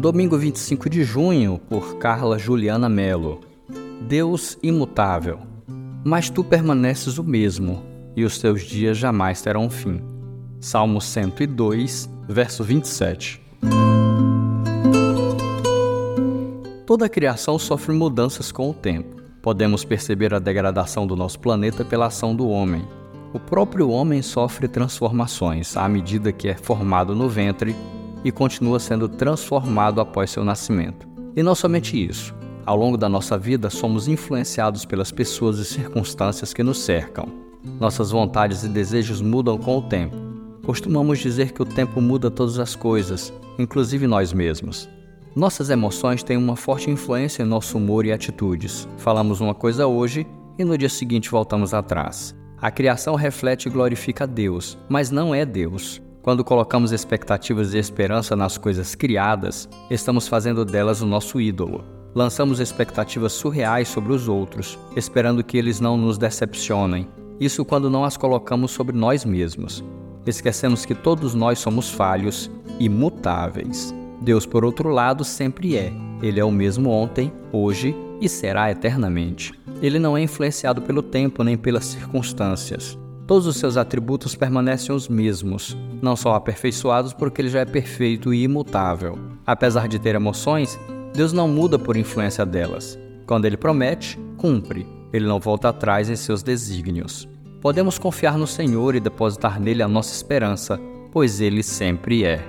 Domingo 25 de junho, por Carla Juliana Mello. Deus imutável. Mas tu permaneces o mesmo, e os teus dias jamais terão fim. Salmo 102, verso 27. Toda a criação sofre mudanças com o tempo. Podemos perceber a degradação do nosso planeta pela ação do homem. O próprio homem sofre transformações à medida que é formado no ventre e continua sendo transformado após seu nascimento. E não somente isso, ao longo da nossa vida somos influenciados pelas pessoas e circunstâncias que nos cercam. Nossas vontades e desejos mudam com o tempo. Costumamos dizer que o tempo muda todas as coisas, inclusive nós mesmos. Nossas emoções têm uma forte influência em nosso humor e atitudes. Falamos uma coisa hoje e no dia seguinte voltamos atrás. A criação reflete e glorifica Deus, mas não é Deus. Quando colocamos expectativas e esperança nas coisas criadas, estamos fazendo delas o nosso ídolo. Lançamos expectativas surreais sobre os outros, esperando que eles não nos decepcionem. Isso quando não as colocamos sobre nós mesmos. Esquecemos que todos nós somos falhos, imutáveis. Deus, por outro lado, sempre é. Ele é o mesmo ontem, hoje e será eternamente. Ele não é influenciado pelo tempo nem pelas circunstâncias. Todos os seus atributos permanecem os mesmos, não são aperfeiçoados porque ele já é perfeito e imutável. Apesar de ter emoções, Deus não muda por influência delas. Quando ele promete, cumpre. Ele não volta atrás em seus desígnios. Podemos confiar no Senhor e depositar nele a nossa esperança, pois ele sempre é.